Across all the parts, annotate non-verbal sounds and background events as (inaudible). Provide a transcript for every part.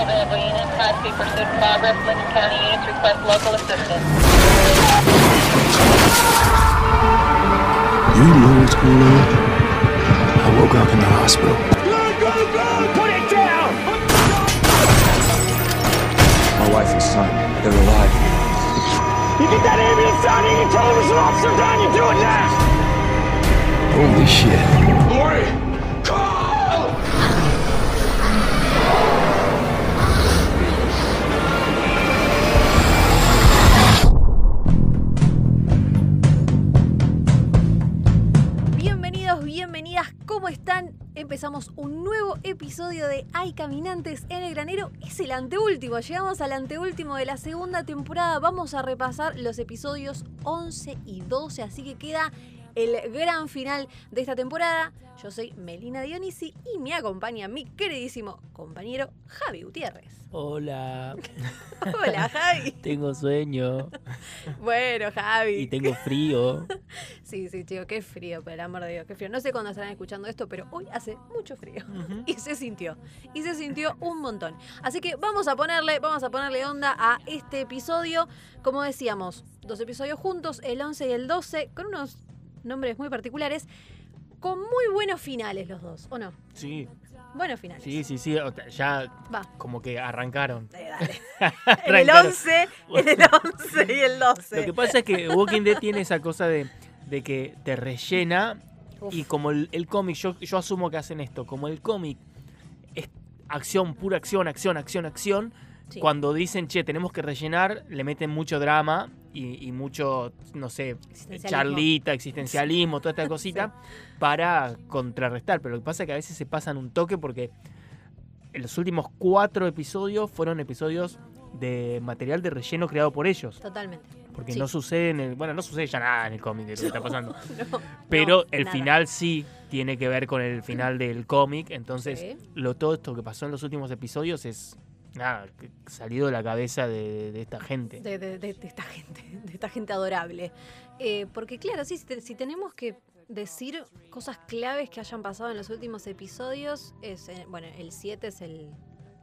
available units, high-speed pursuit in progress. Lincoln County units request local assistance. You know what's going on? I woke up in the hospital. Put it down! My wife and son, they're alive. You get that ambulance down here, you tell them there's an officer down, you do it now! Holy shit. Lori! Un nuevo episodio de Hay Caminantes en el Granero. Es el anteúltimo, llegamos al anteúltimo de la segunda temporada. Vamos a repasar los episodios 11 y 12, así que queda el gran final de esta temporada. Yo soy Melina Dionisi y me acompaña mi queridísimo compañero Javi Gutiérrez. Hola, (laughs) Hola Javi. (laughs) tengo sueño Bueno, Javi. y tengo frío. (laughs) Sí, sí, chico, qué frío, por el amor de Dios, qué frío. No sé cuándo estarán escuchando esto, pero hoy hace mucho frío. Y se sintió. Y se sintió un montón. Así que vamos a ponerle, vamos a ponerle onda a este episodio. Como decíamos, dos episodios juntos, el 11 y el 12, con unos nombres muy particulares, con muy buenos finales los dos, ¿o no? Sí, Buenos finales. sí, sí, sí. Ya Va. como que arrancaron. Eh, dale. (laughs) En el Arrancaron. 11, en el 11 y el 12. Lo que pasa es que Walking Dead tiene esa cosa de, de que te rellena Uf. y como el, el cómic, yo, yo asumo que hacen esto, como el cómic es acción, pura acción, acción, acción, acción, Sí. cuando dicen, che, tenemos que rellenar, le meten mucho drama y, y mucho, no sé, Existencialismo. charlita, existencialismo, toda esta (laughs) cosita, para contrarrestar. Pero lo que pasa es que a veces se pasan un toque porque en los últimos cuatro episodios fueron episodios de material de relleno creado por ellos. Totalmente. Porque Sí. no sucede en el. Bueno, no sucede ya nada en el cómic de lo que está pasando. (laughs) No, Pero no, el nada. final sí tiene que ver con el final del cómic. Entonces, Sí. lo, todo esto que pasó en los últimos episodios es. Nada, salido de la cabeza de, esta gente. de, de- de- esta gente, (laughs) de esta gente adorable. Eh, porque claro, sí, si tenemos que decir cosas claves que hayan pasado en los últimos episodios, es, eh, bueno, el 7 es el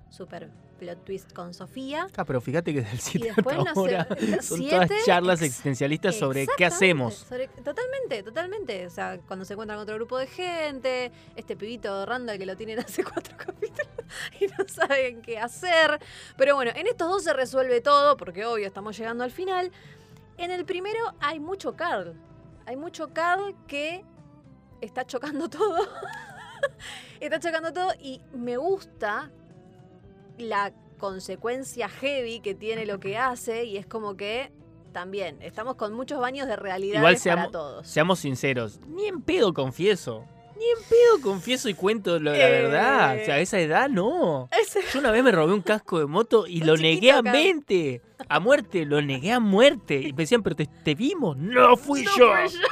super plot twist con Sofía. Ah, pero fíjate que del Y 7 después, hasta no ahora (laughs) el son 7, todas charlas ex- existencialistas sobre qué hacemos. sobre- totalmente, totalmente. O sea, cuando se encuentran con otro grupo de gente, este pibito Randall que lo tienen (laughs) hace cuatro capítulos y no saben qué hacer. Pero bueno, en estos dos se resuelve todo, porque obvio estamos llegando al final. En el primero hay mucho Carl. Hay mucho Carl que está chocando (laughs) todo. está chocando todo y me gusta la consecuencia heavy que tiene lo que hace y es como que también estamos con muchos baños de realidad Igual para todos. seamos sinceros, ni en pedo confieso. Ni en pedo confieso y cuento lo- la Eh. verdad. O sea, a esa edad no. Ese- Yo una vez me robé un casco de moto y Un lo negué a acá. mente. A muerte, lo negué a muerte. Y me decían, pero te, te vimos. No fui No yo. fui yo.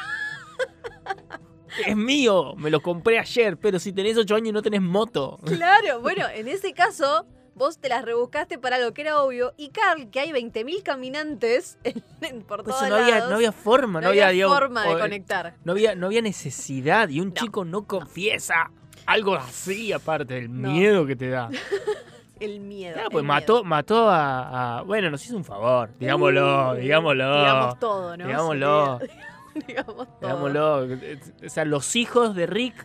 Es mío. Me lo compré ayer. Pero si tenés 8 años y no tenés moto. Claro, bueno, en ese caso vos te las rebuscaste para algo que era obvio y Carl, que hay 20.000 caminantes (laughs) en- por Pues todos no había, lados, no había forma. no había forma de o- conectar. No había, no había necesidad. Y un No. chico no confiesa algo así, aparte del miedo que te da. (laughs) El miedo. Claro, el pues miedo. mató, mató a, a- Bueno, nos hizo un favor. Digámoslo, Uh, digámoslo. Digamos todo, ¿no? Digámoslo. Sí, (laughs) digamos todo. Digámoslo. O sea, los hijos de Rick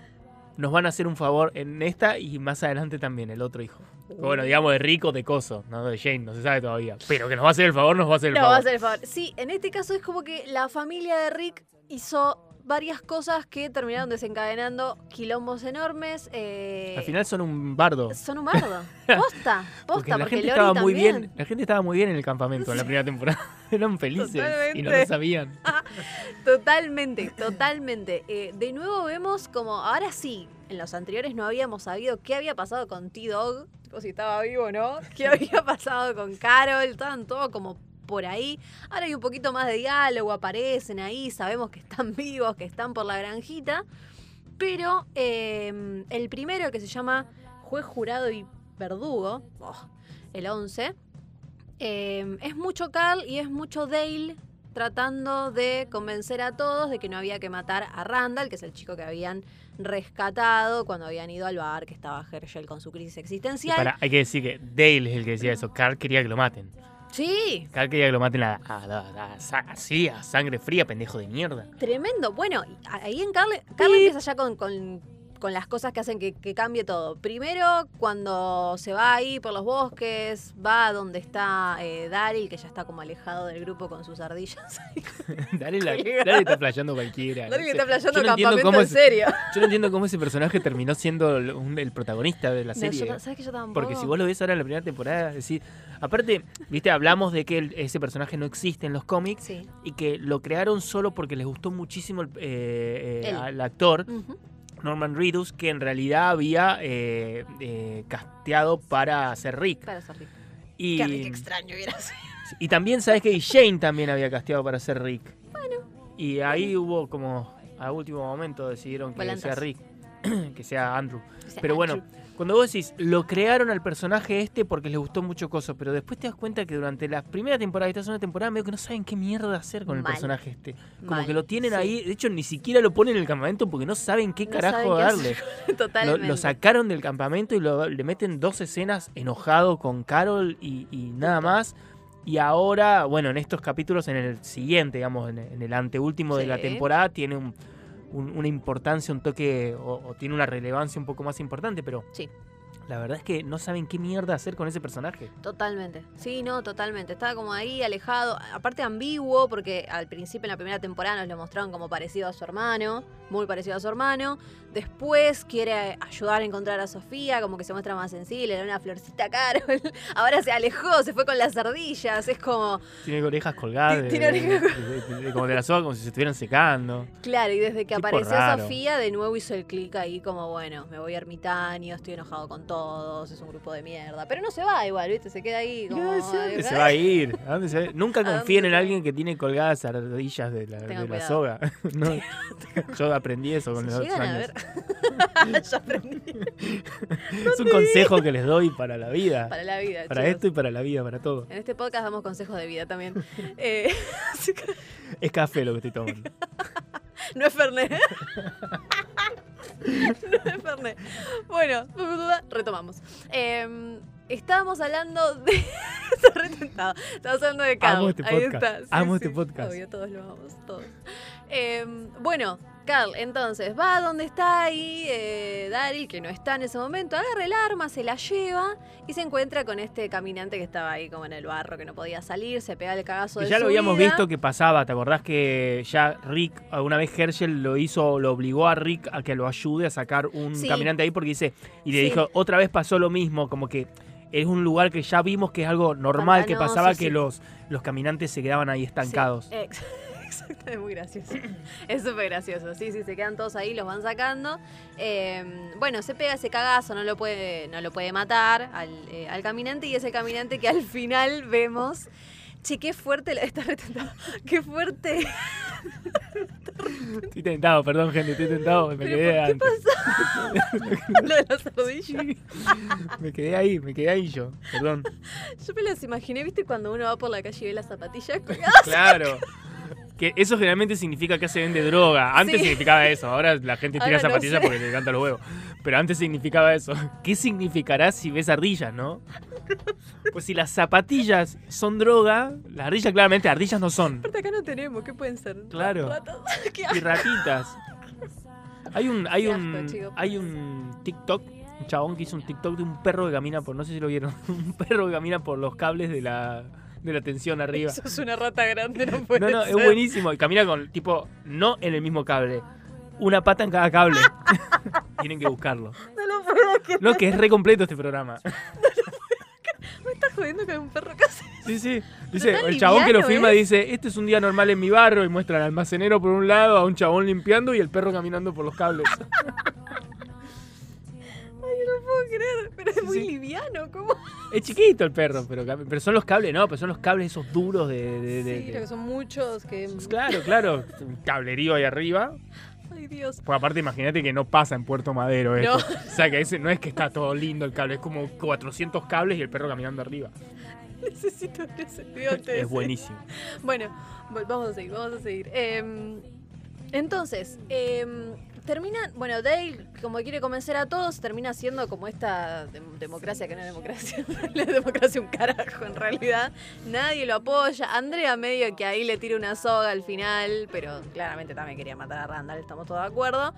nos van a hacer un favor en esta y más adelante también, el otro hijo. Bueno, digamos de Rick o de Coso, no de Jane, no se sabe todavía. Pero que nos va a hacer el favor, nos va a hacer el No, favor. va a ser el favor. Sí, en este caso es como que la familia de Rick hizo varias cosas que terminaron desencadenando quilombos enormes. eh, Al final son un bardo. Son un bardo. (laughs) Posta, posta, Porque la porque gente Lori estaba muy también. bien. La gente estaba muy bien en el campamento en la primera temporada. (laughs) Eran felices y no Totalmente. lo sabían. (laughs) Totalmente, totalmente. Eh, de nuevo vemos como, ahora sí, en los anteriores no habíamos sabido qué había pasado con T-Dog, tipo si estaba vivo no, (laughs) qué había pasado con Carol, estaban como por ahí. Ahora hay un poquito más de diálogo, aparecen ahí, sabemos que están (laughs) vivos, que están por la granjita. Pero eh, el primero que se llama Juez Jurado y Verdugo, oh, el 11, eh, es mucho Carl y es mucho Dale tratando de convencer a todos de que no había que matar a Randall, que es el chico que habían rescatado cuando habían ido al bar, que estaba Herschel con su crisis existencial. para, hay que decir que Dale es el que decía eso. Carl quería que lo maten. Sí, Carl quería que lo maten a, a- a- así, a sangre fría, pendejo de mierda. tremendo. Bueno, ahí en Carl, Carl empieza ya con, con- con las cosas que hacen que, que cambie todo. Primero, cuando se va ahí por los bosques, va a donde está eh, Daryl, que ya está como alejado del grupo con sus ardillas. (laughs) La, dale está flasheando cualquiera. no Daryl sé. está playando Yo no campamento en es- serio. Yo no entiendo cómo ese personaje terminó siendo el, un- el protagonista de la No, serie. yo ta- ¿Sabes que yo tampoco? Porque si vos lo ves ahora en la primera temporada, decir, aparte, viste, hablamos de que el- ese personaje no existe en los cómics Sí. y que lo crearon solo porque les gustó muchísimo el, eh, eh, al actor. Norman Reedus, que en realidad había eh, eh, casteado para ser Rick. Para ser rico. Y, Qué rico extraño hubiera sido. y también sabes que Shane también había casteado para ser Rick. Bueno. Y ahí hubo como a último momento decidieron que Volantas. sea Rick, (clears throat) que sea Andrew. O sea, Pero bueno. Cuando vos decís, lo crearon al personaje este porque les gustó mucho coso, pero después te das cuenta que durante la primera temporada y esta segunda temporada medio que no saben qué mierda hacer con el personaje este. Como Mal, que lo tienen sí. ahí, de hecho ni siquiera lo ponen en el campamento porque no saben qué No carajo saben darle. (laughs) Lo, Totalmente. lo sacaron del campamento y lo- le meten dos escenas enojado con Carol y, y nada más. Y ahora, bueno, en estos capítulos, en el siguiente, digamos, en, el anteúltimo de la temporada, tiene un- un- una importancia, un toque, o, o tiene una relevancia un poco más importante, pero Sí. la verdad es que no saben qué mierda hacer con ese personaje. Totalmente. Sí, no, totalmente. Estaba como ahí, alejado. Aparte ambiguo, porque al principio en la primera temporada nos lo mostraron como parecido a su hermano, muy parecido a su hermano. Después quiere ayudar a encontrar a Sofía, como que se muestra más sensible, le da una florcita a Carol. (laughs) Ahora se alejó, se fue con las ardillas. Es como, Tiene orejas colgadas, tiene orejas como de la soga, como si se estuvieran secando. claro, y desde que apareció. Sofía, de nuevo hizo el clic ahí, como, bueno, me voy ermitaño, estoy enojado con todos, es un grupo de mierda. Pero no se va igual, ¿viste? Se queda ahí como. A dónde se va a ir. ¿A dónde se va? Nunca (laughs) ¿A confíen en alguien que tiene colgadas ardillas de la, soga. (laughs) Yo aprendí eso con los a años. Ver. (laughs) ya aprendí. Es un consejo que les doy para la vida. Para la vida. Para chicos. esto y para la vida, para todo. En este podcast damos consejos de vida también. (laughs) Eh, (laughs) que- Es café lo que estoy tomando. no es Fernet. no es Fernet. Bueno, retomamos. Eh, estábamos hablando de. Está retentado. Estábamos hablando de Carl. Amo este Ahí podcast. está. Sí, Amo sí, este podcast. Obvio, todos lo amamos, todos. Eh, bueno, Carl, entonces, va donde está ahí eh, Daryl, que no está en ese momento, agarra el arma, se la lleva y se encuentra con este caminante que estaba ahí como en el barro, que no podía salir, se pega el cagazo Y de ya su lo habíamos vida. visto que pasaba, ¿te acordás que ya Rick, alguna vez Herschel lo hizo, lo obligó a Rick a que lo ayude a sacar un Sí. caminante ahí porque dice, y le Sí. dijo, otra vez pasó lo mismo, como que es un lugar que ya vimos que es algo normal, que pasaba sí. que los, los caminantes se quedaban ahí estancados. (laughs) Exacto, es muy gracioso. Es súper gracioso. Sí, sí, se quedan todos ahí, los van sacando. Eh, bueno, se pega ese cagazo, no lo puede, no lo puede matar al, eh, al caminante y es el caminante que al final vemos. Che, qué fuerte, la- está retentado. Qué fuerte. Estoy tentado, perdón gente, estoy tentado, me Pero, quedé ¿por qué antes. (laughs) Lo de las ardillas. Me quedé ahí, me quedé ahí yo, perdón. Yo me las imaginé, ¿viste? Cuando uno va por la calle y ve las zapatillas colgadas. Claro. Que eso generalmente significa que se vende droga. Antes Sí. significaba eso. Ahora la gente tira Ahora no zapatillas sé. porque le canta los huevos. Pero antes significaba eso. ¿Qué significará si ves ardillas, no? Pues si las zapatillas son droga, las ardillas claramente ardillas no son. Aparte acá no tenemos, ¿qué pueden ser? Claro. (laughs) Qué Y ratitas. Hay un, hay un, chico. hay un TikTok, un chabón que hizo un TikTok de un perro que camina por, no sé si lo vieron, (laughs) un perro que camina por los cables de la, de la tensión arriba. Sos una rata grande, no (laughs) puede No, no, es buenísimo. Y camina con, tipo, no en el mismo cable. Una pata en cada cable. (laughs) Tienen que buscarlo. No lo puedo creer. No, que es re completo este programa. (laughs) Me estás jodiendo con un perro casi. Sí, sí. Dice, el chabón que lo filma es. dice, este es un día normal en mi barrio y muestra al almacenero por un lado, a un chabón limpiando y el perro caminando por los cables. Puedo creer. Pero es muy sí. liviano, ¿cómo? Es chiquito el perro, pero, pero son los cables, no, pero son los cables esos duros de... de- de- sí, de- que son muchos que. Pues claro, claro. Un cablerío ahí arriba. Ay, Dios. Pues aparte imagínate que no pasa en Puerto Madero esto. No. O sea que ese no es que está todo lindo el cable, es como 400 cables y el perro caminando arriba. (laughs) Necesito antes de Es buenísimo. Bueno, vamos a seguir, vamos a seguir. Em, entonces, em, termina, bueno, Dale, como quiere convencer a todos, termina siendo como esta dem- democracia que no es democracia. (laughs) La democracia un carajo, en realidad. Nadie lo apoya. Andrea medio que ahí le tira una soga al final, pero claramente también quería matar a Randall, estamos todos de acuerdo.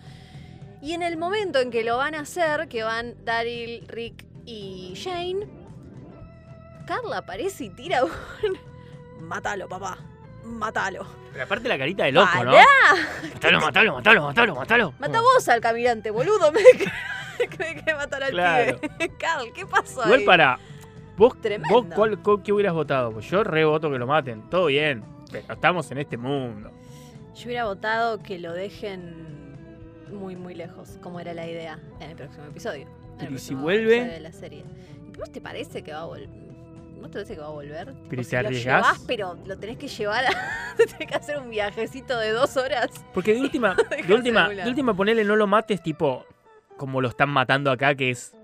Y en el momento en que lo van a hacer, que van Daryl, Rick y Shane, Carla aparece y tira un... (laughs) Mátalo, papá. Mátalo. Pero aparte la carita de loco, ¿no? Matalo, matalo, matalo, matalo, matalo. Mata vos al caminante, boludo. Me (laughs) me quedé matar al Claro. pibe. (laughs) Carl, ¿qué pasó Igual ahí? para. ¿Vos, Tremendo. vos cuál, cuál- qué hubieras votado? Pues yo re voto que lo maten. Todo bien. Pero estamos en este mundo. Yo hubiera votado que lo dejen muy, muy lejos, como era la idea en el próximo episodio. En el Pero ¿y si vuelve? de la serie. ¿Vos te parece que va a volver? ¿No te parece que va a volver? Pero ¿y si te lo arriesgás? llevás, pero lo tenés que llevar a... (laughs) tenés que hacer un viajecito de dos horas. Porque de última, (laughs) de última, de última ponele no lo mates tipo como lo están matando acá, que es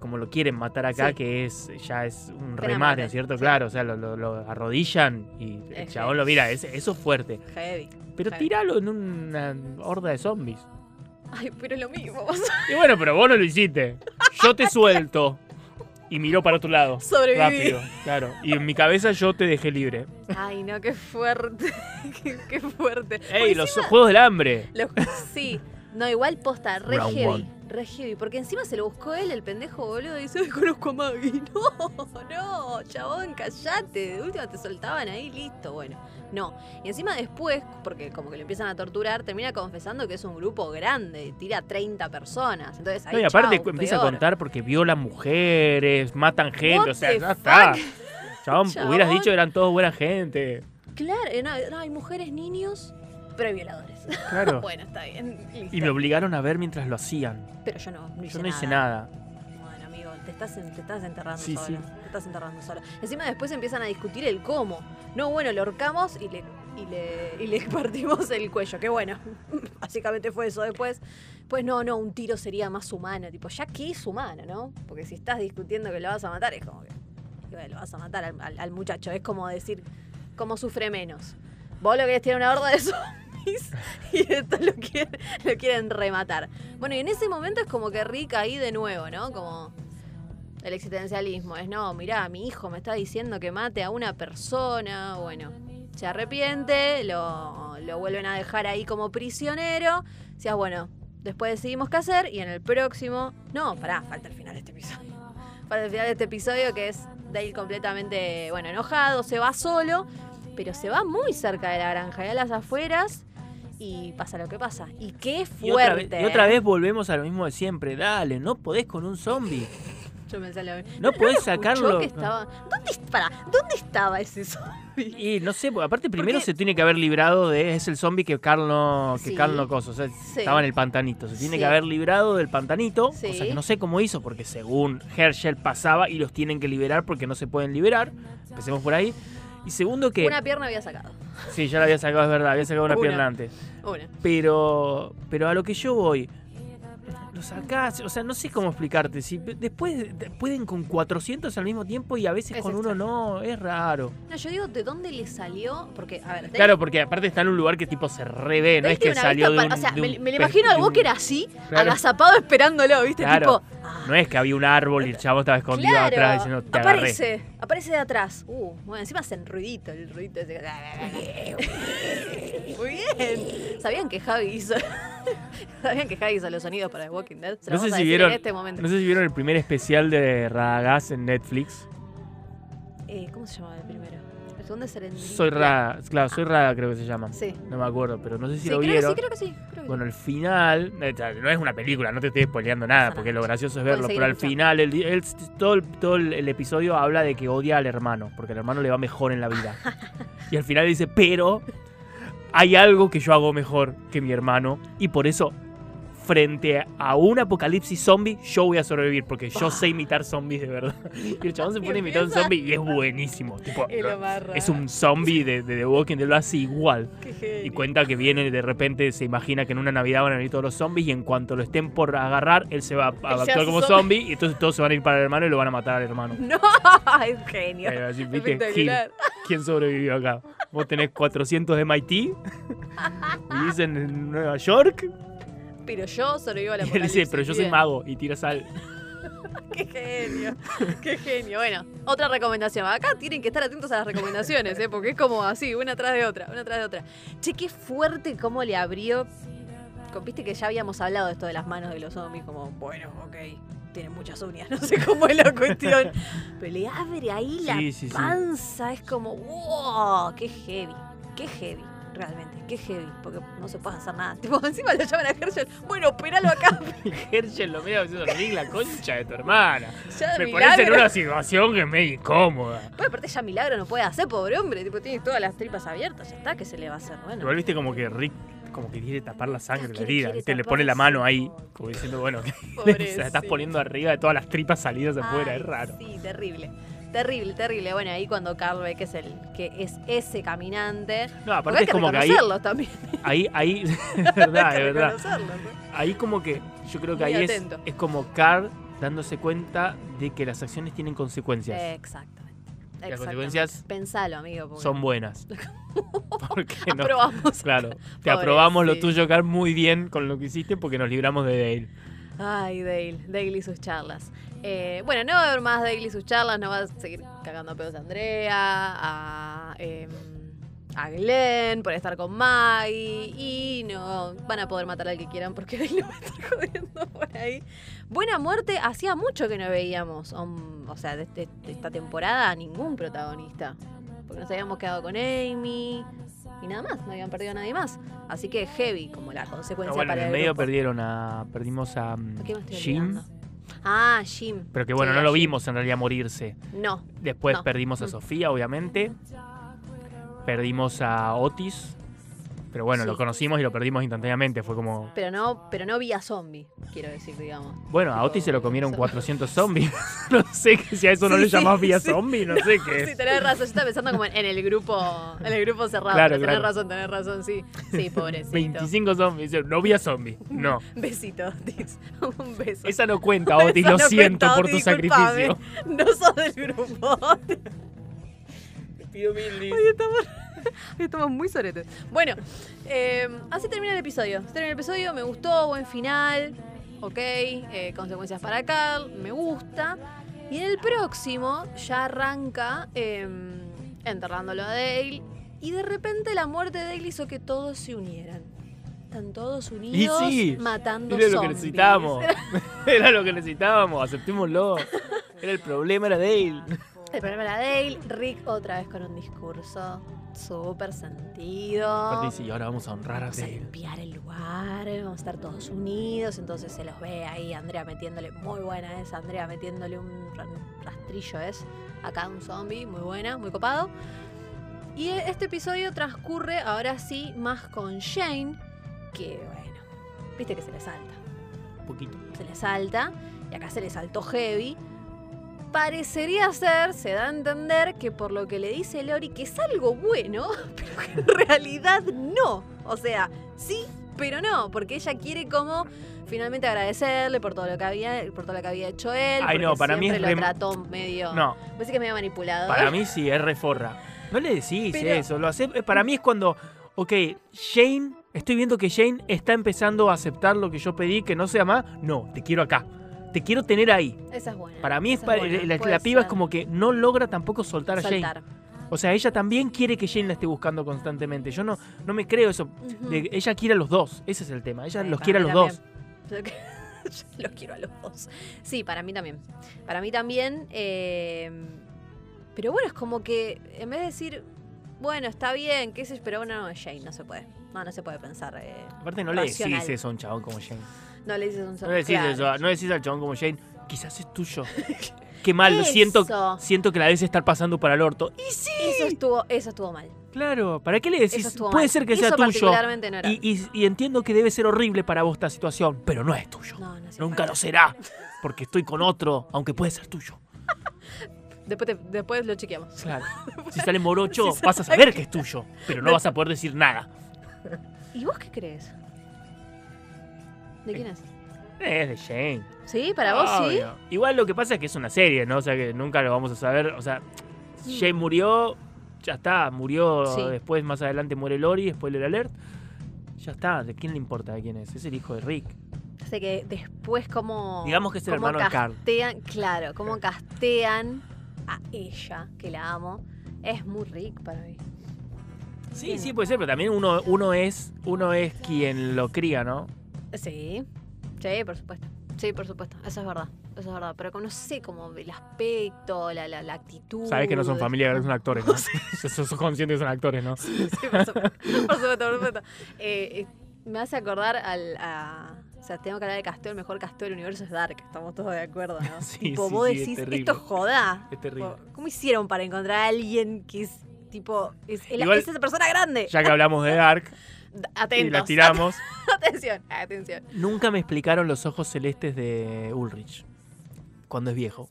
como lo quieren matar acá, Sí. que es ya es un Pena remate, muerte, ¿cierto? sí. Claro, o sea, lo, lo- lo arrodillan y el Es chabón lo mira, es- eso es fuerte. Heavy. Pero Heavy. tíralo en una horda de zombies. Ay, pero lo mismo. Y bueno, pero vos no lo hiciste. Yo te (laughs) suelto. Y miró para otro lado. Sobreviví. Rápido, claro. Y en mi cabeza yo te dejé libre. Ay, no, qué fuerte. (laughs) qué, qué fuerte. ¡Ey, los encima- juegos del hambre! Los- sí. No, igual posta, re Round heavy. one. Re heavy. Porque encima se lo buscó él, el pendejo boludo, y dice, "Ay, conozco a Maggie. (laughs) No, no, chabón, callate. De última te soltaban ahí, listo. Bueno, no. Y encima después, porque como que lo empiezan a torturar, termina confesando que es un grupo grande, tira 30 personas. Entonces ahí No, y aparte chau, empieza a contar porque violan mujeres, matan gente, o sea, ya está. Chabón, (laughs) Chabón. hubieras dicho que eran todos buena gente. Claro, eh, no, no, hay mujeres, niños, pero hay violadores. Claro. (laughs) bueno, está bien. Listo. Y me obligaron a ver mientras lo hacían. Pero yo no, no hice Yo no hice nada. Te estás, te estás enterrando Sí, solo. sí. Te estás enterrando solo. Encima después empiezan a discutir el cómo. No, bueno, lo ahorcamos y le, y le, y le (laughs) partimos el cuello. Que bueno, (laughs) básicamente fue eso. Después, pues no, no, un tiro sería más humano. Tipo, ya que es humano, ¿no? Porque si estás discutiendo que lo vas a matar, es como que, lo vas a matar al, al- al muchacho. Es como decir, cómo sufre menos. Vos lo querés tirar una horda de (laughs) zombies y esto lo quieren, lo quieren rematar. Bueno, y en ese momento es como que Rick ahí de nuevo, ¿no? Como el existencialismo. Es, no, mirá, mi hijo me está diciendo que mate a una persona. Bueno, se arrepiente, lo, lo vuelven a dejar ahí como prisionero. Decías, bueno, después decidimos qué hacer y en el próximo... No, pará, falta el final de este episodio. (laughs) Falta el final de este episodio que es Dale completamente, bueno, enojado, se va solo, pero se va muy cerca de la granja, y a las afueras. Y pasa lo que pasa. Y qué Y otra, fuerte. vez, y otra ¿eh? vez volvemos a lo mismo de siempre. Dale, no podés con un zombie. Mismo. No podés sacarlo. que estaba... ¿Dónde, pará, ¿dónde estaba ese (laughs) zombie? Y no sé, aparte primero Porque- se tiene que haber librado de. Es el zombie que Carl no. Que Sí. Carl no coso. O sea, Sí. estaba en el pantanito. Se tiene Sí. que haber librado del pantanito. Sí. Cosa que no sé cómo hizo, porque según Herschel pasaba y los tienen que liberar porque no se pueden liberar. Empecemos por ahí. Y segundo que. Una pierna había sacado. Sí, ya la había sacado, es verdad, había sacado una, Una. pierna antes. Una. Pero. Pero a lo que yo voy. Lo sacás, o sea, no sé cómo explicarte. Si después de- pueden con 400 al mismo tiempo y a veces Es con uno no, es raro. No, yo digo, ¿de dónde le salió? Porque, a ver, Claro, porque aparte está en un lugar que tipo se revé, no es que salió de un, O sea, de me, un me lo imagino al Walker así, Claro. agazapado esperándolo, ¿viste? Claro. Tipo, ah, No es que había un árbol y el chavo estaba escondido claro, atrás diciendo te agarré. aparece, aparece de atrás. Uh, bueno, encima hacen ruidito, el ruidito ese. (laughs) Muy bien. ¿Sabían que Javi hizo (laughs) ¿Sabían que Javi hizo los sonidos para The Walking Dead? Se No sé si vieron, en este momento. no sé si vieron el primer especial de Radagast en Netflix. Eh, ¿Cómo se llamaba el primero? Segundo es Serendipia. Soy Rada, claro, soy Rada creo que se llama. Sí. No me acuerdo, pero no sé si Sí, lo creo que sí, creo que sí. creo que Bueno, al final, eh, no es una película, no te estoy spoileando nada, porque lo gracioso es verlo, pero al escuchando. final, el, el- todo, el, todo el- el episodio habla de que odia al hermano, porque el hermano le va mejor en la vida. (laughs) y al final dice, pero hay algo que yo hago mejor que mi hermano, y por eso frente a un apocalipsis zombie, yo voy a sobrevivir porque yo sé imitar zombies de verdad. (laughs) Y el chabón se pone a imitar un zombie y es buenísimo. Tipo, Es un zombie de, de The Walking Dead, lo hace igual. Y cuenta que viene de repente, se imagina que en una Navidad van a venir todos los zombies y en cuanto lo estén por agarrar, él se va a actuar como zombie. y entonces todos se van a ir para el hermano y lo van a matar al hermano. (laughs) No, (laughs) es genio. Así, ¿viste? ¿Quién sobrevivió acá? Vos tenés 400 de MIT y dicen en Nueva York Pero yo sobrevivo a la y él dice, pero yo soy mago y tira sal. (laughs) Qué genio, qué genio. Bueno, otra recomendación. Acá tienen que estar atentos a las recomendaciones, ¿eh? porque es como así, una tras de otra, una tras de otra. Che, qué fuerte cómo le abrió. Viste que ya habíamos hablado de esto de las manos de los zombies, como, bueno, ok, tienen muchas uñas, (laughs) no sé cómo es la cuestión. Pero le abre ahí la Sí, sí, sí. panza, es como, wow, qué heavy, qué heavy. Realmente, qué heavy, porque no se puede hacer nada. (laughs) Tipo, encima lo llaman a Herschel. Bueno, operalo acá. Y (laughs) Herschel lo mira diciendo, "Rick, la concha de tu hermana. Ya Me pones en milagro. una situación que es medio incómoda. Pues aparte ya milagro no puede hacer, pobre hombre. Tipo, tiene todas las tripas abiertas. Ya está, ¿qué se le va a hacer? Bueno. Igual viste como que Rick como que quiere tapar la sangre de la herida, ¿viste? Le pone la mano ahí, como diciendo, bueno, (laughs) se la estás poniendo arriba de todas las tripas salidas afuera, Ay, es raro. Sí, terrible. Terrible, terrible. Bueno, ahí cuando Carl ve que es el que es ese caminante. No, aparte hay es que como que ahí, también. (laughs) ahí, ahí, (laughs) es verdad, es verdad. ¿no? Ahí como que, yo creo que Muy ahí es, atento. es como Carl dándose cuenta de que las acciones tienen consecuencias. Exactamente. Las consecuencias Pensalo, amigo. porque Son buenas. (laughs) Porque no, Aprobamos. claro, te aprobamos lo tuyo, Carl, muy bien con lo que hiciste porque nos libramos de Dale. Ay, Dale, Dale y sus charlas. Eh, bueno, no va a haber más Dale y sus charlas, no va a seguir cagando a pedos a Andrea, a, em, a Glenn por estar con Maggie y no van a poder matar al que quieran porque (laughs) Dale no va a estar jodiendo por ahí. Buena muerte, hacía mucho que no veíamos, um, o sea, de, de- de esta temporada a ningún protagonista. Porque nos habíamos quedado con Amy y nada más, no habían perdido a nadie más. Así que heavy como la consecuencia No, bueno, para en el medio grupo. perdieron a. Perdimos a mm, ¿A qué me estoy Jim. olvidando? Ah, Jim. Pero que bueno, Sí, no lo Jim. vimos en realidad morirse. No. Después No. perdimos a Mm. Sofía, obviamente. Perdimos a Otis. Pero bueno, Sí. lo conocimos y lo perdimos instantáneamente. Fue como. Pero no, pero no vía zombie, quiero decir, digamos. Bueno, a Otis se lo comieron eso. 400 zombies. (laughs) no sé que si a eso no Sí, le llamás vía sí. zombie, no sé qué Sí, tenés razón. Yo estaba pensando como en el grupo, en el grupo cerrado. Claro, pero tenés claro. razón, tenés razón, sí. Sí, pobrecito. 25 zombies. No vía zombie. No. (laughs) Besito, Otis. Un beso. Esa no cuenta, Otis. Lo no siento cuenta, por tu Otis, sacrificio. No sos del grupo. Te pido mil Hoy estamos, (laughs) estamos muy soretes. Bueno, eh, así termina el episodio. Así termina el episodio, me gustó, buen final. Ok, eh, consecuencias para Carl, me gusta. Y en el próximo ya arranca eh, enterrándolo a Dale. Y de repente la muerte de Dale hizo que todos se unieran. Están todos unidos sí, matando Era lo que necesitábamos. (laughs) (laughs) Era lo que necesitábamos. Aceptémoslo. Era el problema, era Dale. El problema era Dale, Rick otra vez con un discurso súper sentido. Dice, y ahora vamos a honrar a Vamos a limpiar el lugar, vamos a estar todos unidos, entonces se los ve ahí, Andrea metiéndole, muy buena es, Andrea metiéndole un ra- un rastrillo es, acá un zombie, muy buena, muy copado. Y este episodio transcurre ahora sí más con Shane, que bueno, viste que se le salta, Un poquito. se le salta, y acá se le saltó heavy. Parecería ser, se da a entender que por lo que le dice Lori, que es algo bueno, (laughs) pero que en realidad no. O sea, sí, pero no, porque ella quiere como finalmente agradecerle por todo lo que había, por todo lo que había hecho él. Ay, no, para mí es lo re- trató medio. No, Parece que es medio manipulador. para mí sí, es reforra. No le decís Pero- eso. Lo hace, eh, para mí es cuando, ok, Shane, estoy viendo que Shane está empezando a aceptar lo que yo pedí, que no sea más. No, te quiero acá. Te quiero tener ahí. Esa es buena. Para mí es esa pa- buena, la, la piba es como que no logra tampoco soltar a. Soltar. O sea, ella también quiere que Jane la esté buscando constantemente. Yo no, no me creo eso. De- ella quiere a los dos. Ese es el tema. Ella Sí, los para quiere a los dos. (laughs) Yo los quiero a los dos. Sí, para mí también. Para mí también. eh, pero bueno, es como que en vez de decir, bueno, está bien, qué sé yo, pero bueno, no, Jane, no se puede. No, no se puede pensar. eh, Aparte, no le decís racional. eso a un chabón como Jane. No le dices un No solo le decís claro. eso. No le decís al chabón como Jane. Quizás es tuyo. (laughs) Qué mal. Eso. Siento, siento que la debes estar pasando para el orto. Y sí. Eso estuvo, eso estuvo mal. Claro, ¿para qué le decís? Puede mal. ser que Eso sea tuyo. no era. Y, y- y entiendo que debe ser horrible para vos esta situación, pero no es tuyo. No, no Nunca lo será, porque estoy con otro, aunque puede ser tuyo. (laughs) Después, te- después lo chequeamos. Claro. (laughs) Si sale morocho, Si vas a saber que es tuyo, pero no vas a poder decir nada. ¿Y vos qué crees? ¿De quién es? Es de Shane. ¿Sí? ¿Para vos sí? Obvio. Igual lo que pasa es que es una serie, ¿no? O sea que nunca lo vamos a saber. O sea, Shane murió, ya está, murió Sí. después, más adelante muere Lori, spoiler alert. Ya está, ¿de quién le importa de quién es? Es el hijo de Rick. Sé que después como... Digamos que es el hermano de Carl. castean, Claro, cómo castean a ella, que la amo. Es muy Rick para mí. Sí, sí, puede ser, pero también uno, uno es uno es quien lo cría, ¿no? Sí, sí, por supuesto. Sí, por supuesto. Eso es verdad. Eso es verdad. Pero no sé, como el aspecto, la, la, la actitud. Sabes que no son familia, que son actores, ¿no? (laughs) Sos (laughs) sos consciente que son actores, ¿no? Sí, por supuesto. (laughs) Por supuesto, por supuesto. Eh, eh, me hace acordar al. A, o sea, tengo que hablar de casteo, el mejor casteo del universo es Dark, estamos todos de acuerdo, ¿no? Sí, tipo, sí, vos sí, es decís, terrible. esto joda. Es terrible. ¿Cómo hicieron para encontrar a alguien que es tipo. Es, el- Igual- es esa persona grande? Ya que hablamos de Dark D- y Atentos. la tiramos, (laughs) Atención, atención. nunca me explicaron los ojos celestes de Ulrich cuando es viejo.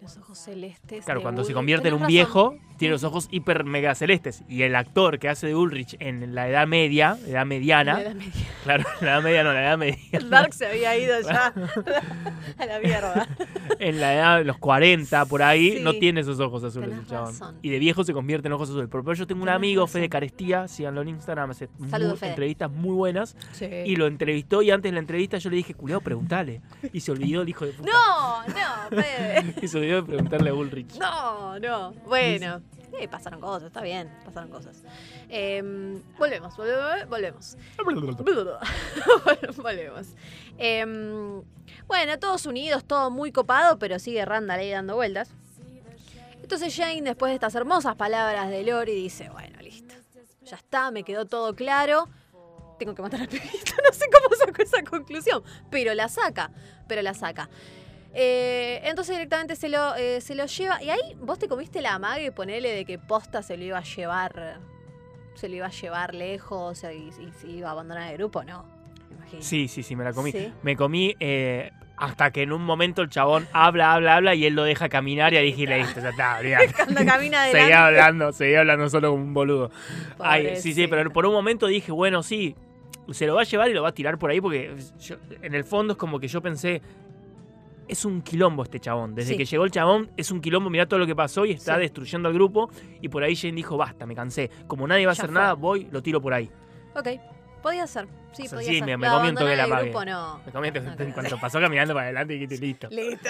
Los ojos celestes. Claro, de cuando se convierte en un razón. viejo, tiene los ojos hiper mega celestes. Y el actor que hace de Ulrich en la edad media, edad mediana, La edad media. claro, la edad media no, la edad media. El Dark se había ido ya (laughs) a la mierda. en la edad de los 40, por ahí, Sí. no tiene esos ojos azules el chabón. Y de viejo se convierte en ojos azules. Pero yo tengo un Tenés amigo, razón. Fede Carestía, síganlo en Instagram, hace muy- Saludos, Fede. entrevistas muy buenas. Sí. Y lo entrevistó y antes de la entrevista yo le dije, culiao, preguntale. Y se olvidó el hijo de puta. No, no, Fede. (laughs) Y se olvidó de preguntarle a Ulrich. No, no. Bueno. Sí, pasaron cosas, está bien, pasaron cosas. Em, volvemos, volvemos, volvemos. (laughs) volvemos. Em, bueno, todos unidos, todo muy copado, pero sigue Randall ahí dando vueltas. Entonces Jane, después de estas hermosas palabras de Lori, dice, bueno, listo. Ya está, me quedó todo claro. Tengo que matar al pibito. (laughs) No sé cómo sacó esa conclusión, pero la saca, pero la saca. Eh, entonces directamente se lo, eh, se lo lleva. Y ahí vos te comiste la amague, ponele de que posta se lo iba a llevar. Se lo iba a llevar lejos y, y se iba a abandonar el grupo, no. Sí, sí, sí, me la comí. Sí. Me comí eh, hasta que en un momento el chabón habla, habla, habla y él lo deja caminar y ahí dije, listo, ya está. (laughs) Cuando camina (laughs) adelante. Seguía hablando, seguía hablando solo como un boludo. Ay, sí, sí, pero por un momento dije, bueno, sí, se lo va a llevar y lo va a tirar por ahí porque yo- en el fondo es como que yo pensé, es un quilombo este chabón. Desde Sí. que llegó el chabón es un quilombo, mirá todo lo que pasó y está Sí. destruyendo al grupo. Y por ahí Jane dijo, basta, me cansé. Como nadie va a Ya hacer fue. nada, voy, lo tiro por ahí. Ok, podía ser. Sí, O sea, podía sí, ser. me- me Lo abandonar la el amague. grupo, no. Me comí No, en cuanto pasó caminando para adelante y listo. Listo.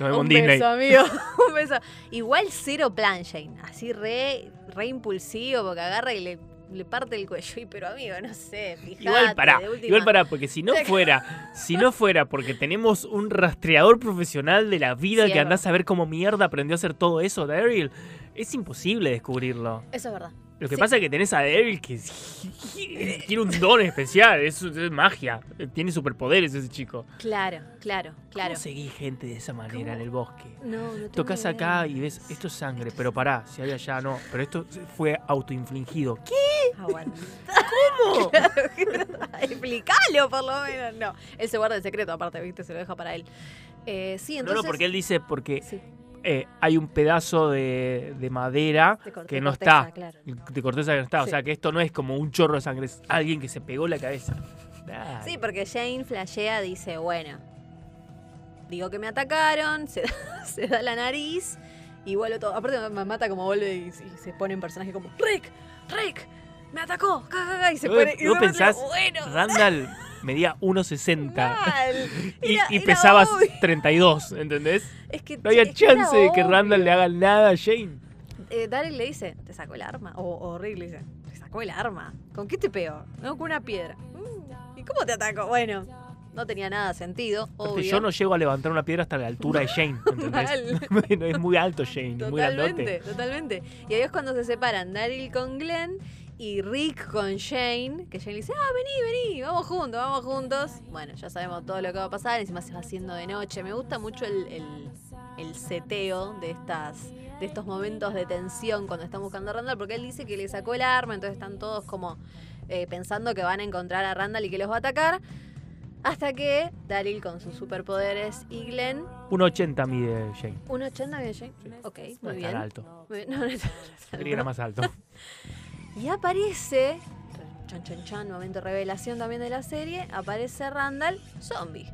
(laughs) Un Disney. beso, amigo. (laughs) (laughs) Un beso. Igual cero plan, Jane. Así re, re impulsivo porque agarra y le, le parte el cuello. Y pero amigo, no sé. Igual última- igual pará, porque si no fuera, si no fuera porque tenemos un rastreador profesional de la vida Sí, que andás a ver cómo mierda aprendió a hacer todo eso, Daryl, es imposible descubrirlo. Eso es verdad. Lo que Sí. pasa es que tenés a Daryl que tiene un don especial, es, es magia, tiene superpoderes ese chico. Claro, claro, claro. ¿Cómo seguís gente de esa manera ¿Cómo? en el bosque? No, no Tocas acá y ves, esto es sangre, Esto pero pará, si hay allá no, pero esto fue autoinfligido. ¿Qué? Aguanta. ¿Cómo? (laughs) Explicalo por lo menos. No, él se guarda el secreto, aparte, ¿viste? Se lo deja para él. Eh, sí, No, entonces. no, porque él dice, porque Sí, eh, hay un pedazo de, de madera de que no corteza, está. Claro. De corteza que no está. O sea que esto no es como un chorro de sangre, es alguien que se pegó la cabeza. Dale. Sí, porque Jane flashea, dice, bueno, digo que me atacaron, (laughs) se, da- se da la nariz y vuelve todo. Aparte me mata como vuelve y, y se pone en personaje como, Rick, Rick, me atacó, ja, ja, ja", y se ¿Vos- pone... y vos pensás, bueno, Randall (laughs) medía 1,60 mal. (laughs) y, y era pesaba obvio. 32, ¿entendés? Es que, No había es que era chance de que obvio. Randall le haga nada a Jane. Eh, Daryl le dice, ¿te sacó el arma? O, o Rick le dice, ¿te sacó el arma? ¿Con qué te pegó? No, con una piedra. Mm, ¿Y cómo te atacó? Bueno, no tenía nada de sentido, obvio. yo no llego a levantar una piedra hasta la altura de Jane, (laughs) ¿entendés? (laughs) Es muy alto muy Totalmente, grandote. totalmente. Y ahí es cuando se separan Daryl con Glenn y Rick con Shane, que Shane le dice, ah, vení, vení, vamos juntos, vamos juntos. Bueno, ya sabemos todo lo que va a pasar, encima se va haciendo de noche. Me gusta mucho el, el, el seteo de estas de estos momentos de tensión cuando están buscando a Randall, porque él dice que le sacó el arma, entonces están todos como eh, pensando que van a encontrar a Randall y que los va a atacar. Hasta que Daryl con sus superpoderes y Glenn. Un 80 mide Jane. ¿Un 80 bien, Jane? Ok, No muy bien. alto. Muy bien. No, no que era alto. más alto. (laughs) Y aparece, chan chan chan, momento de revelación también de la serie, aparece Randall zombie.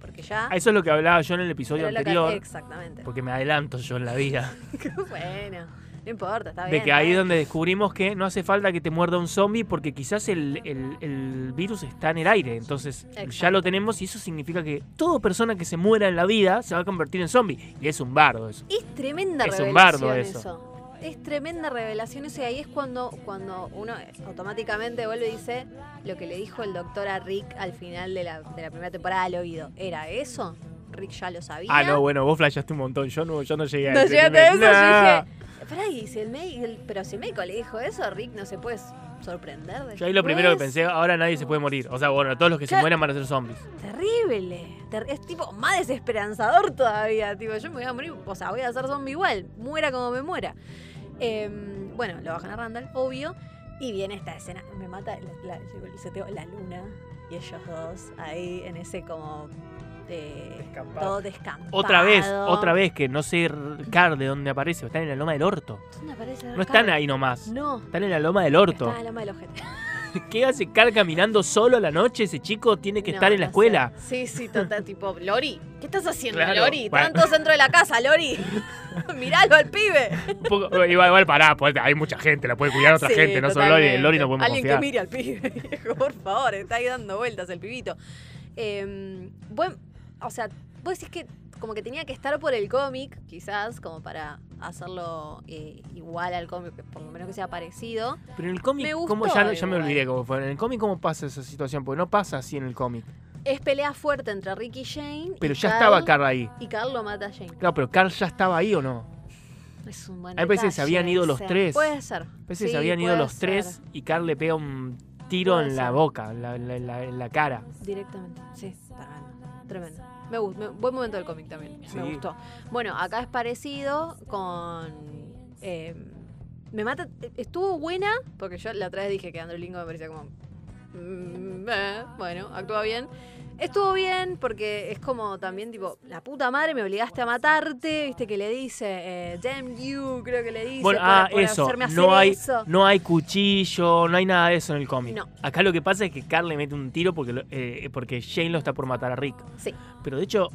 Porque ya... Ah, Eso es lo que hablaba yo en el episodio que- anterior. exactamente. Porque me adelanto yo en la vida. (laughs) bueno, no importa, está De bien. que está ahí es donde descubrimos que no hace falta que te muerda un zombie porque quizás el, el- el virus está en el aire. Entonces ya lo tenemos y eso significa que toda persona que se muera en la vida se va a convertir en zombie. Y es un bardo eso. Es tremenda Es un bardo eso. eso. Es tremenda revelación eso y ahí es cuando, cuando uno automáticamente vuelve y dice lo que le dijo el doctor a Rick al final de la, de la primera temporada al oído. ¿Era eso? Rick ya lo sabía. Ah, no, bueno, vos flashaste un montón. Yo no, yo no llegué a No ese llegaste a eso, yo No. dije, pará, y si el médico, el- pero si el médico le dijo eso, Rick no se puede sorprender. Yo ahí lo primero que después. pensé, ahora nadie se puede morir. O sea, bueno, todos los que se mueran van a ser zombies. Terrible. Ter- es tipo más desesperanzador todavía. Tipo, yo me voy a morir, o sea, voy a ser zombie igual, muera como me muera. Em, bueno, lo bajan a Randall, obvio. Y viene esta escena, me mata la, la, llegó el seteo, la luna y ellos dos ahí en ese como de Descampado. todo descampado. Otra vez, otra vez que no sé Car de dónde aparece. Están en la loma del orto. ¿Dónde aparece No están ahí nomás. No. Están en la loma del orto. Está en la loma del ojete. (laughs) ¿Qué hace Car caminando solo a la noche? Ese chico tiene que No, estar en la no escuela. sé. Sí, sí, total, (laughs) tipo, Lori, ¿qué estás haciendo, Claro, Lori? bueno. Están todos dentro de la casa, Lori. (laughs) Miralo al pibe. Un poco- igual, igual, pará, pues, hay mucha gente, la puede cuidar otra Sí, gente, no solo Lori. Lori no podemos Alguien confiar. que mire al pibe, por favor, está ahí dando vueltas el pibito. Eh, buen, o sea, vos decís que como que tenía que estar por el cómic, quizás, como para hacerlo eh, igual al cómic, por lo menos que sea parecido. Pero en el cómic, Me ¿cómo gustó ya, ya me olvidé cómo fue. En el cómic, ¿cómo pasa esa situación? Porque no pasa así en el cómic. Es pelea fuerte entre Rick y Shane. Pero y ya Carl- estaba Carl ahí. Y Carl lo mata a Shane. Claro, pero Carl ya estaba ahí o no. Es un buen A que se habían ido los tres. Puede ser. Que Sí, se habían ido los ser. tres y Carl le pega un tiro Puede en la boca, la- en la- en la cara. Directamente, sí, tremendo. Me gusta, buen momento del cómic también. Sí. Me gustó. Bueno, acá es parecido con. eh, me mata. Estuvo buena, porque yo la otra vez dije que Andrew Lincoln me parecía como. mm, eh, bueno, actúa bien. Estuvo bien porque es como también tipo, la puta madre me obligaste a matarte, viste que le dice, eh, damn you, creo que le dice. Bueno, por- ah, por eso. hacerme hacer No hay, eso. no hay cuchillo, no hay nada de eso en el cómic. No. Acá lo que pasa es que Carl le mete un tiro porque, lo- eh, porque Shane lo está por matar a Rick. Sí, Pero de hecho,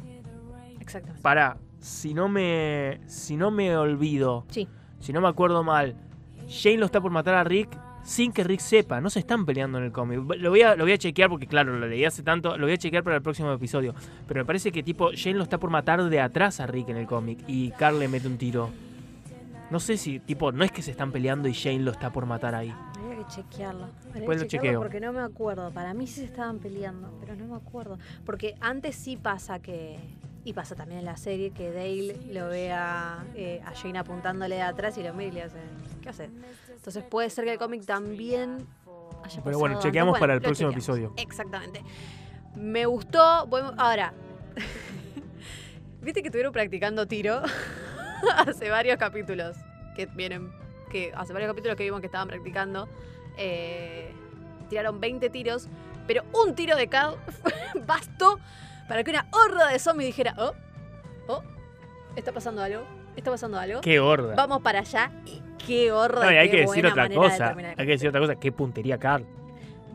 exactamente. para, si no me, si no me olvido, Sí. si no me acuerdo mal, Shane lo está por matar a Rick sin que Rick sepa. No se están peleando en el cómic. Lo voy, a, lo voy a chequear porque, claro, lo leí hace tanto. Lo voy a chequear para el próximo episodio. Pero me parece que, tipo, Shane lo está por matar de atrás a Rick en el cómic y Carl le mete un tiro. No sé si, tipo, no es que se están peleando y Shane lo está por matar ahí. Habría que chequearlo. Habría Después que lo chequeo. Porque no me acuerdo. Para mí sí se estaban peleando, pero no me acuerdo. Porque antes sí pasa que. Y pasa también en la serie que Dale lo ve a, eh, a Jane apuntándole de atrás y lo mira y le hace. ¿Qué hace? Entonces puede ser que el cómic también haya Pero bueno, chequeamos para el próximo chequeamos. episodio. Exactamente. Me gustó. buen- Ahora. (laughs) Viste que estuvieron practicando tiro (laughs) hace varios capítulos que vienen, que hace varios capítulos que vimos que estaban practicando. eh, tiraron 20 tiros, pero un tiro de Carl (laughs) bastó para que una horda de zombies dijera, oh, oh, está pasando algo, está pasando algo. Qué gorda. Vamos para allá y qué horda. No, y hay qué que decir otra de cosa. Hay que decir otra cosa. Qué puntería Carl.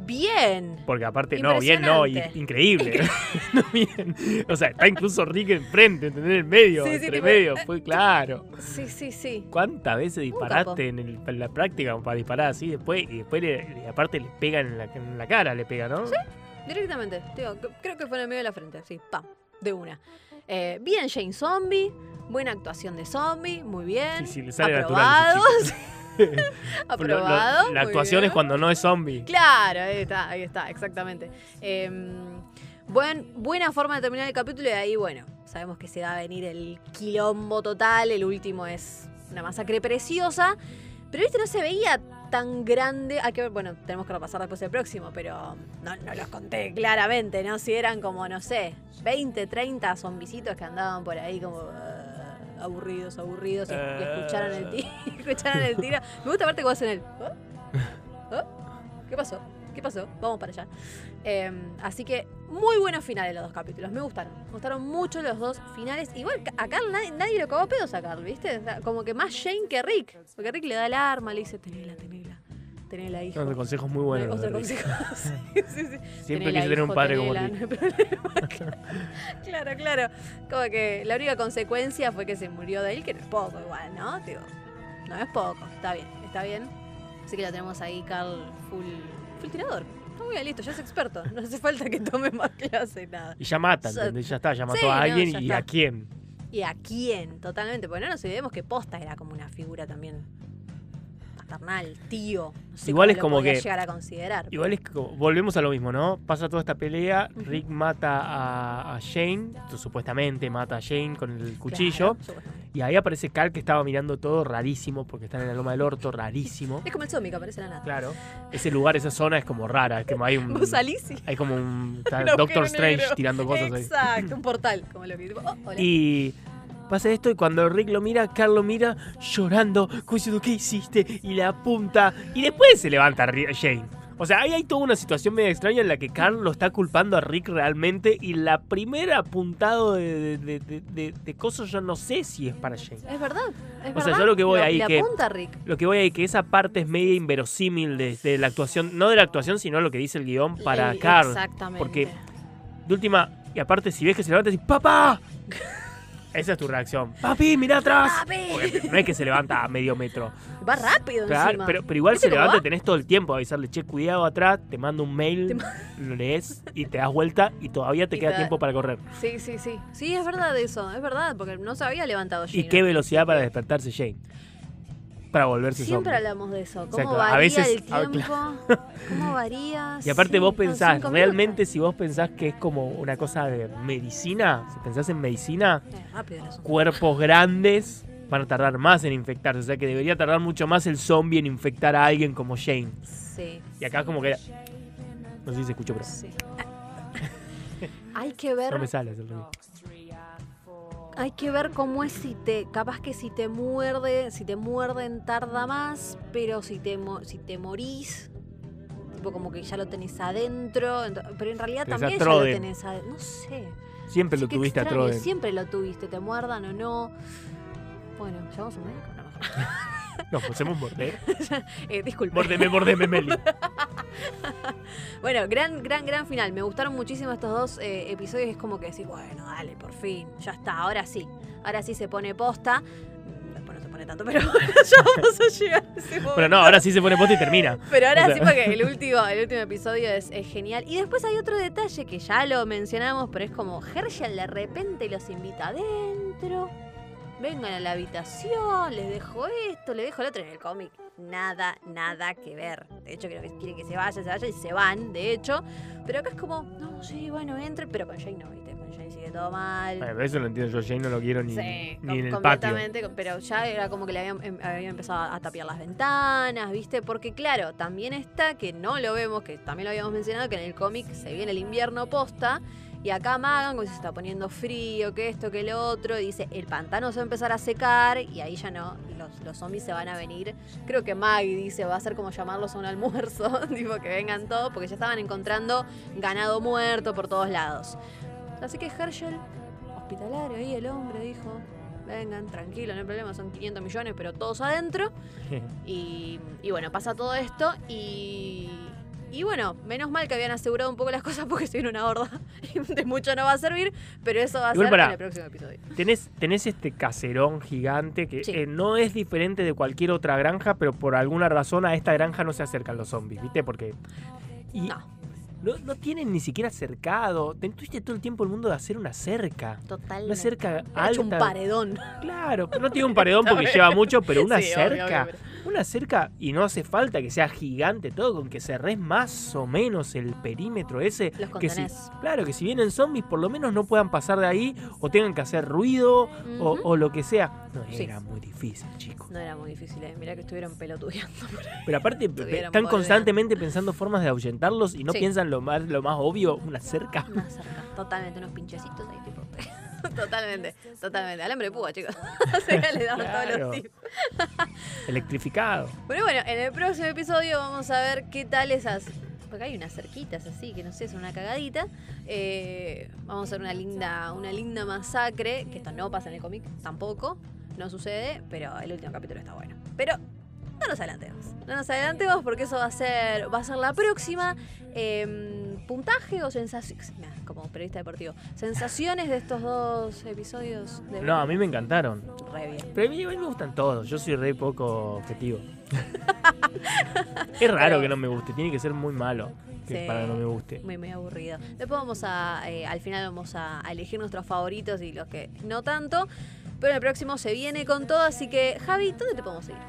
Bien. Porque aparte, no, bien, no, Impresionante. increíble. (laughs) (laughs) No, bien. O sea, está incluso Rick enfrente, ¿entendés? En el medio, Sí, sí, entre tipo, medio, eh, fue claro. Sí, sí, sí. ¿Cuántas veces disparaste en, el- en la práctica para disparar así después? Y después, le- y aparte, le pegan en la, en la cara, le pega, ¿no? Directamente. Digo, c- creo que fue en el medio de la frente. Sí, pam, de una. Eh, bien Jane Zombie. Buena actuación de zombie. Muy bien. Sí, sí, le sale Aprobado. natural. (laughs) Lo- lo- Aprobado. la actuación bien. es cuando no es zombie. Claro, ahí está, ahí está, exactamente. Eh, buen, buena forma de terminar el capítulo y ahí, bueno, sabemos que se va a venir el quilombo total. El último es una masacre preciosa. Pero viste, no se veía tan grande. Hay que ver, bueno, tenemos que repasar después el próximo, pero no, no los conté claramente, ¿no? Si eran como, no sé, 20, 30 zombisitos que andaban por ahí como. uh, aburridos, aburridos, y, y Eh. escucharon el tiro. (laughs) escucharon el tiro. Me gusta aparte cómo hacen el. ¿Oh? ¿Oh? ¿Qué pasó? ¿Qué pasó? Vamos para allá. Eh, así que muy buenos finales los dos capítulos. Me gustaron. Me gustaron mucho los dos finales. Igual a Carl nadie, nadie lo cagó pedos a Carl, ¿viste? O sea, como que más Shane que Rick. Porque Rick le da el arma, le dice, tenela, tenela. Tenela, hijo. Son consejos muy buenos. Otro los de Rick. consejo. (laughs) (laughs) sí, sí, sí. Siempre quise tener un padre como tenela, no hay problema. (laughs) claro, claro. Como que la única consecuencia fue que se murió de él, que no es poco igual, ¿no? Digo, no es poco. Está bien, está bien. Así que lo tenemos ahí, Carl, full, full tirador. Muy bien, listo, ya es experto. No hace falta que tome más clase, nada. Y ya mata, ¿entendés? Ya está, ya mató Sí, a no, alguien ya y está. a quién. ¿Y a quién? Totalmente. Porque no nos olvidemos que Posta era como una figura también maternal, tío. No sé Igual es como que- llegar a considerar. Igual es como, volvemos a lo mismo, ¿no? Pasa toda esta pelea. Rick mata a, a Shane, tú supuestamente mata a Shane con el cuchillo, Claro, y ahí aparece Carl que estaba mirando todo rarísimo, porque está en la loma del orto, rarísimo. Es como el zombie que aparece en la nada. Claro, ese lugar, esa zona es como rara, es como hay un... Vos salís y Hay como un... (laughs) Doctor Strange negro. tirando cosas ahí. Exacto, un (laughs) portal, como lo que oh, hola. Y pasa esto y cuando Rick lo mira, Carl lo mira llorando, diciendo, ¿qué hiciste? Y le apunta. Y después se levanta Shane. O sea, ahí hay toda una situación medio extraña en la que Carl lo está culpando a Rick realmente y la primera apuntado de, de, de, de- de cosas yo no sé si es para Shane. Es verdad, es O verdad. sea, yo lo que voy ahí le que- apunta Rick. Lo que voy a decir que esa parte es media inverosímil de, la actuación, no de la actuación, sino lo que dice el guion para Carl. Exactamente. porque- De última, y aparte si ves que se levanta, decís, ¡Papá! Esa es tu reacción. ¡Papi, mira atrás! ¡Papi! Porque no es que se levanta a medio metro. Va rápido Claro, encima. pero, pero igual ¿Viste se levanta, va? tenés todo el tiempo a avisarle, che, cuidado atrás, te mando un mail, lo lees y te das vuelta y todavía te Y queda te- tiempo para correr. Sí, sí, sí. Sí, es verdad eso, es verdad, porque no se había levantado Shane. Y qué velocidad para despertarse Jane. Para volverse Siempre zombie. hablamos de eso. ¿Cómo Exacto, a varía veces- el ah, tiempo? ¿Cómo varía? Y aparte Sí, vos pensás, realmente si vos pensás que es como una cosa de medicina, si pensás en medicina, Eh, el cuerpos grandes van a tardar más en infectarse. O sea que debería tardar mucho más el zombie en infectar a alguien como Jane. Sí, Y acá como que... No sé si se escuchó, pero sí. (laughs) Hay que ver no me sale ruido. Hay que ver cómo es si te, capaz que si te muerde, si te muerden tarda más, pero si te, mo- si te morís, tipo como que ya lo tenés adentro, pero en realidad Tenés a también ya lo tenés adentro, no sé. Siempre lo tuviste a extraño, Troden. Siempre lo tuviste, te muerdan o no. Bueno, ¿llamamos a un médico? No, (laughs) mejor. No, pues hemos morder. (laughs) Eh, disculpe. Mordeme, mordeme, Meli. (laughs) Bueno, gran, gran, gran final. Me gustaron muchísimo estos dos eh, episodios. Es como que decir, bueno, dale, por fin, ya está, ahora sí. Ahora sí se pone posta. Mm, Después no se pone tanto, pero (laughs) bueno, ya vamos a llegar a ese momento. Pero no, ahora sí se pone posta y termina. Pero ahora O sea- sí, porque el último, el último episodio es, es genial. Y después hay otro detalle que ya lo mencionamos, pero es como Herschel de repente los invita adentro. Vengan a la habitación, les dejo esto, les dejo el otro en el cómic. Nada, nada que ver. De hecho, creo que quieren que se vaya, se vaya y se van, de hecho. Pero acá es como, no, sí, bueno, entre, pero con Jane no, ¿viste? Con Jane sigue todo mal. Pero eso lo entiendo yo, Jane no lo quiero ni, Sí, ni en el patio. completamente, pero ya era como que le habían, em- habían empezado a tapiar las ventanas, ¿viste? Porque claro, también está que no lo vemos, que también lo habíamos mencionado, que en el cómic se viene el invierno posta. Y acá Magan, como se está poniendo frío, que esto, que lo otro, y dice, el pantano se va a empezar a secar y ahí ya no, los, los zombies se van a venir. Creo que Maggie dice, va a ser como llamarlos a un almuerzo, (laughs) tipo que vengan todos, porque ya estaban encontrando ganado muerto por todos lados. Así que Herschel, hospitalario ahí, el hombre dijo, vengan, tranquilo, no hay problema, son 500 millones, pero todos adentro. (laughs) Y, y bueno, pasa todo esto y... Y bueno, menos mal que habían asegurado un poco las cosas porque se viene una horda y (laughs) de mucho no va a servir, pero eso va a Igual ser en el próximo episodio. Tenés, tenés este caserón gigante que Sí. eh, no es diferente de cualquier otra granja, pero por alguna razón a esta granja no se acercan los zombies, ¿viste? Porque. Y No. no, no tienen ni siquiera cercado. Tuviste todo el tiempo el mundo de hacer una cerca. Totalmente. Una cerca Ha hecho un alta. paredón. Claro, no tiene un paredón porque (laughs) lleva mucho, pero una Sí, obvio, cerca. obvio, pero- Una cerca, y no hace falta que sea gigante todo, con que cerres más o menos el perímetro ese. Los que si, claro, que si vienen zombies, por lo menos no puedan pasar de ahí o tengan que hacer ruido o, lo que sea. No Sí. era muy difícil, chicos. No era muy difícil, ¿eh? Mirá que estuvieron pelotudeando. (laughs) Pero aparte, están constantemente pensando formas de ahuyentarlos y no Sí. piensan lo más, lo más obvio, una cerca. Una cerca, totalmente, unos pinchecitos ahí tipo. Totalmente, totalmente. Alambre de púa, chicos. (laughs) Se le todos Claro. los tips. (laughs) Electrificado. Pero bueno, en el próximo episodio vamos a ver qué tal esas. Porque hay unas cerquitas así, que no sé, son una cagadita. Eh, vamos a hacer una linda, una linda masacre, que esto no pasa en el cómic tampoco, no sucede, pero el último capítulo está bueno. Pero no nos adelantemos. No nos adelantemos porque eso va a ser, va a ser la próxima. Eh, puntaje o sensaciones. Como periodista deportivo. Sensaciones de estos dos episodios de No, a mí me encantaron. Re bien. Pero a mí, a mí me gustan todos. Yo soy re poco objetivo. (laughs) es raro Pero- que no me guste. Tiene que ser muy malo que Sí. para que no me guste. Muy, muy aburrido. Después vamos a, eh, al final vamos a, elegir nuestros favoritos y los que no tanto. Pero el próximo se viene con todo, así que Javi, ¿dónde te podemos seguir?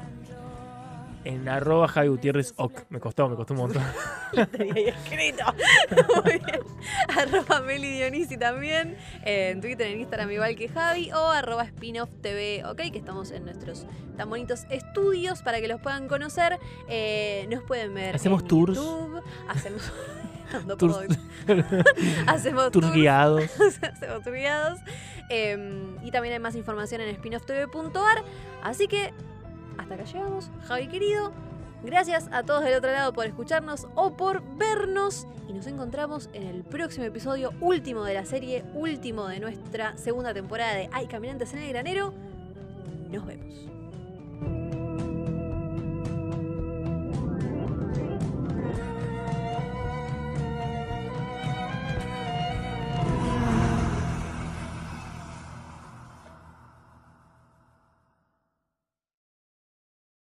En arroba Javi Gutiérrez Oc. Me costó, me costó un montón. (laughs) Lo tenía escrito. (laughs) Muy bien. Arroba Meli Dionisi también. En Twitter, en Instagram igual que Javi. O arroba Spinoff TV, ok, que estamos en nuestros tan bonitos estudios para que los puedan conocer. Eh, nos pueden ver. Hacemos en tours. YouTube, Hacemos. (laughs) no Tours. Hacemos Tours guiados. hacemos tour guiados. Eh, y también hay más información en spinofftv.ar. Así que hasta acá llegamos. Javi querido, gracias a todos del otro lado por escucharnos o por vernos. Y nos encontramos en el próximo episodio, último de la serie, último de nuestra segunda temporada de Hay Caminantes en el Granero. Nos vemos.